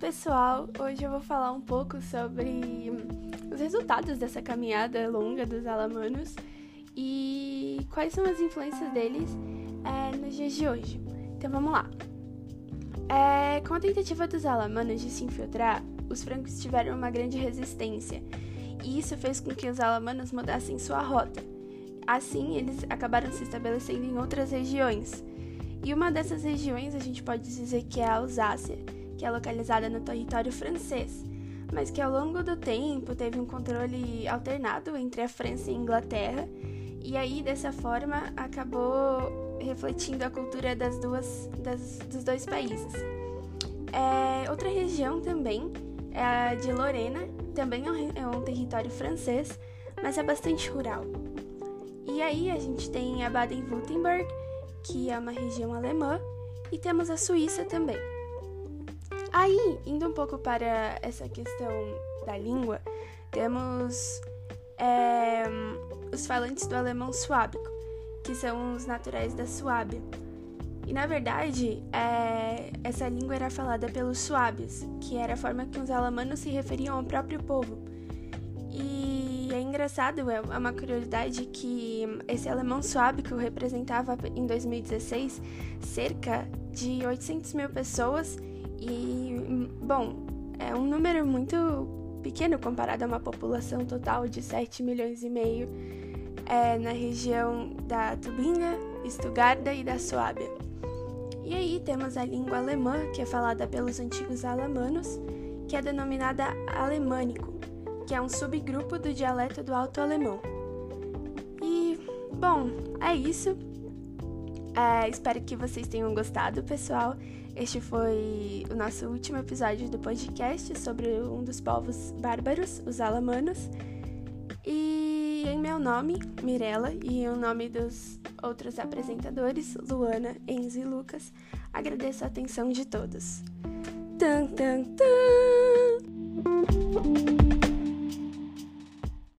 pessoal! Hoje eu vou falar um pouco sobre os resultados dessa caminhada longa dos alamanos e quais são as influências deles é, nos dias de hoje. Então vamos lá. É, com a tentativa dos alamanos de se infiltrar, os francos tiveram uma grande resistência e isso fez com que os alamanos mudassem sua rota. Assim, eles acabaram se estabelecendo em outras regiões. E uma dessas regiões a gente pode dizer que é a Alsácia que é localizada no território francês, mas que ao longo do tempo teve um controle alternado entre a França e a Inglaterra, e aí dessa forma acabou refletindo a cultura das duas, das, dos dois países. É, outra região também é a de Lorena, também é um, é um território francês, mas é bastante rural. E aí a gente tem a Baden-Württemberg, que é uma região alemã, e temos a Suíça também. Aí, indo um pouco para essa questão da língua, temos é, os falantes do alemão suábico, que são os naturais da Suábia. E na verdade, é, essa língua era falada pelos suábios, que era a forma que os alemanos se referiam ao próprio povo. E é engraçado, é uma curiosidade que esse alemão suábico representava em 2016 cerca de 800 mil pessoas e, bom, é um número muito pequeno comparado a uma população total de 7 milhões e meio é, na região da Tubinga, Estugarda e da Suábia. E aí temos a língua alemã, que é falada pelos antigos alemanos, que é denominada alemânico, que é um subgrupo do dialeto do alto alemão. E, bom, é isso. É, espero que vocês tenham gostado, pessoal. Este foi o nosso último episódio do podcast sobre um dos povos bárbaros, os alamanos. E em meu nome, Mirella, e em nome dos outros apresentadores, Luana, Enzo e Lucas, agradeço a atenção de todos. Tan, tan, tan.